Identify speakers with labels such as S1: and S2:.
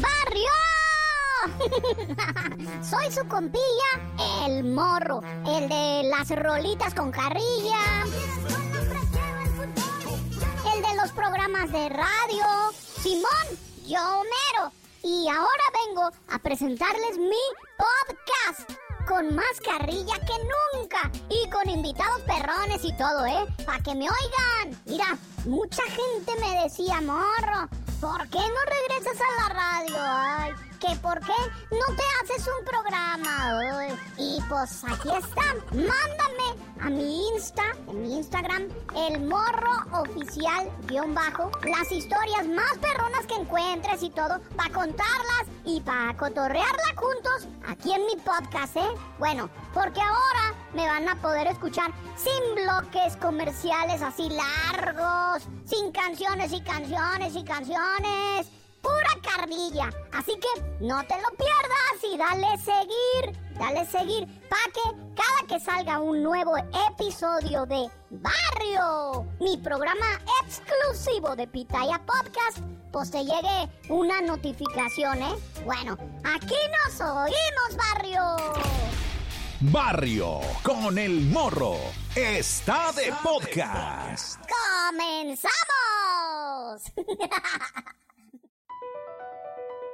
S1: ¡Barrio! Soy su compilla, el morro, el de las rolitas con carrilla, el de los programas de radio, Simón, yo Homero. Y ahora vengo a presentarles mi podcast con más carrilla que nunca y con invitados perrones y todo, ¿eh? Para que me oigan. Mira, mucha gente me decía, morro, ¿por qué no regresas a la radio? ¿que por qué no te haces un programa? Pues aquí está. Mándame a mi Insta, en mi Instagram, el morro oficial guion bajo, las historias más perronas que encuentres y todo, para contarlas y para cotorrearla juntos aquí en mi podcast, ¿eh? Bueno, porque ahora me van a poder escuchar sin bloques comerciales así largos, sin canciones y canciones y canciones. Pura carrilla. Así que no te lo pierdas y dale seguir, dale seguir, para que cada que salga un nuevo episodio de Barrio, mi programa exclusivo de Pitaya Podcast, pues te llegue una notificación, ¿eh? Bueno, aquí nos oímos, Barrio.
S2: Barrio con el morro está de podcast.
S1: ¡Comenzamos!